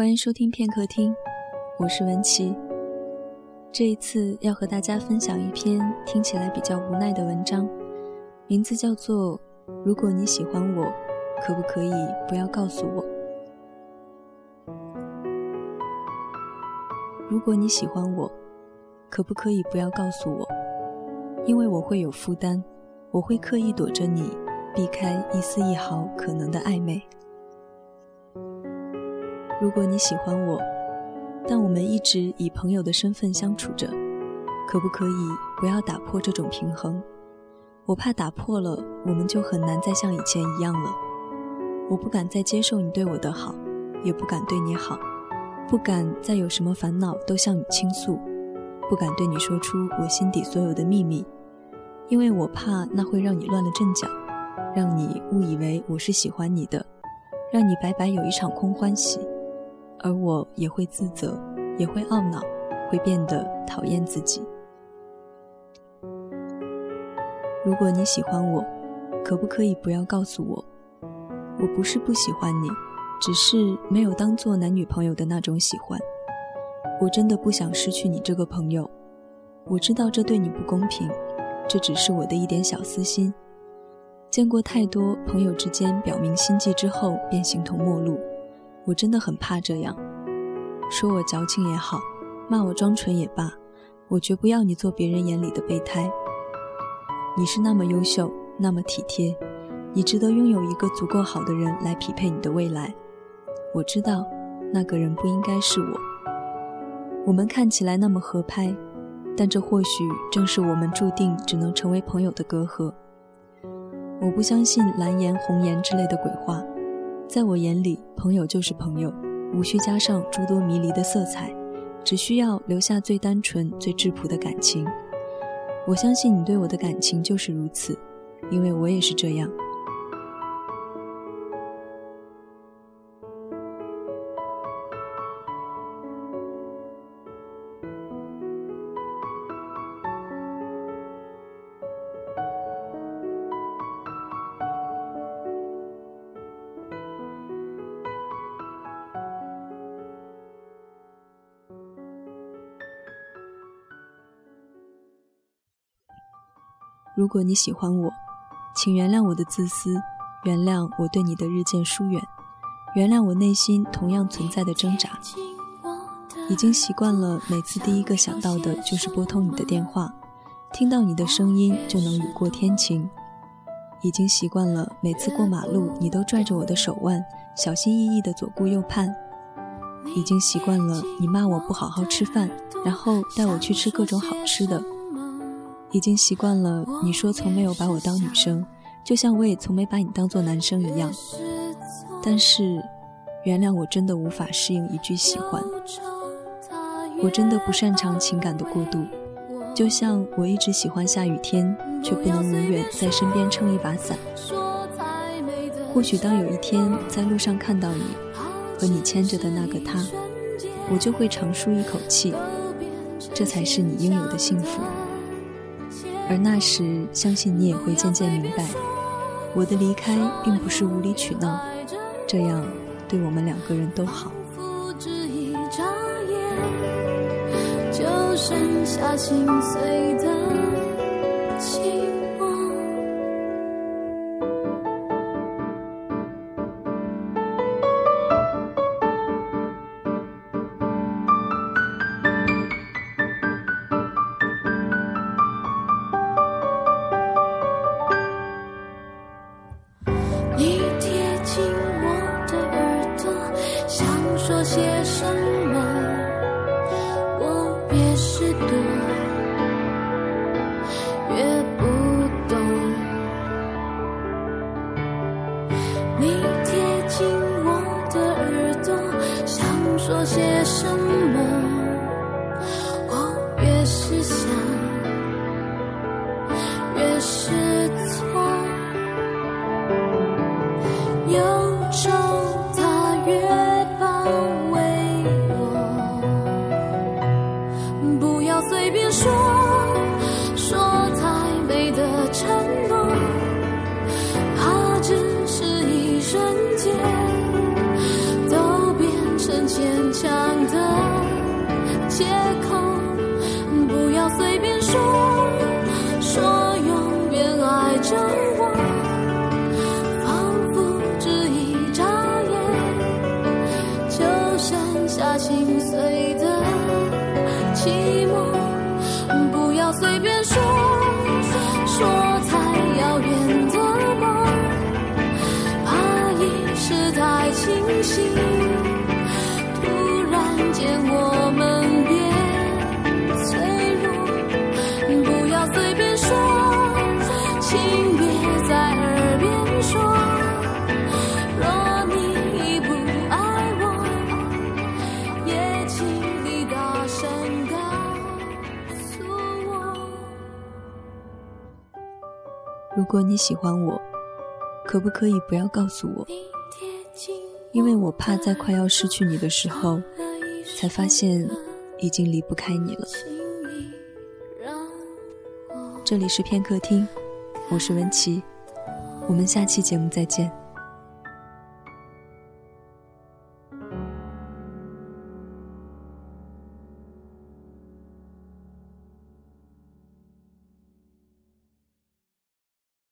欢迎收听片刻听，我是文琪。这一次要和大家分享一篇听起来比较无奈的文章，名字叫做《如果你喜欢我，可不可以不要告诉我》。如果你喜欢我，可不可以不要告诉我？因为我会有负担，我会刻意躲着你，避开一丝一毫可能的暧昧。如果你喜欢我，但我们一直以朋友的身份相处着，可不可以不要打破这种平衡？我怕打破了，我们就很难再像以前一样了。我不敢再接受你对我的好，也不敢对你好，不敢再有什么烦恼都向你倾诉，不敢对你说出我心底所有的秘密，因为我怕那会让你乱了阵脚，让你误以为我是喜欢你的，让你白白有一场空欢喜。而我也会自责，也会懊恼，会变得讨厌自己。如果你喜欢我，可不可以不要告诉我？我不是不喜欢你，只是没有当做男女朋友的那种喜欢。我真的不想失去你这个朋友。我知道这对你不公平，这只是我的一点小私心。见过太多朋友之间表明心迹之后便形同陌路。我真的很怕这样，说我矫情也好，骂我装纯也罢，我绝不要你做别人眼里的备胎。你是那么优秀，那么体贴，你值得拥有一个足够好的人来匹配你的未来。我知道，那个人不应该是我。我们看起来那么合拍，但这或许正是我们注定只能成为朋友的隔阂。我不相信蓝颜红颜之类的鬼话。在我眼里，朋友就是朋友，无需加上诸多迷离的色彩，只需要留下最单纯、最质朴的感情。我相信你对我的感情就是如此，因为我也是这样。如果你喜欢我，请原谅我的自私，原谅我对你的日渐疏远，原谅我内心同样存在的挣扎。已经习惯了每次第一个想到的就是拨通你的电话，听到你的声音就能雨过天晴。已经习惯了每次过马路你都拽着我的手腕，小心翼翼地左顾右盼。已经习惯了你骂我不好好吃饭，然后带我去吃各种好吃的。已经习惯了你说从没有把我当女生，就像我也从没把你当做男生一样。但是，原谅我真的无法适应一句喜欢。我真的不擅长情感的过渡，就像我一直喜欢下雨天，却不能永远在身边撑一把伞。或许当有一天在路上看到你和你牵着的那个他，我就会长舒一口气，这才是你应有的幸福。而那时，相信你也会渐渐明白，我的离开并不是无理取闹，这样对我们两个人都好。就剩下心碎的些什么，我越是想，越是错。忧愁它越包围我，不要随便说，说，说永远爱着我，仿佛只一眨眼，就剩下心碎的寂寞。不要随便说，说太遥远的梦，怕意识太清晰。如果你喜欢我，可不可以不要告诉我？因为我怕在快要失去你的时候，才发现已经离不开你了。这里是片刻听，我是文琪，我们下期节目再见。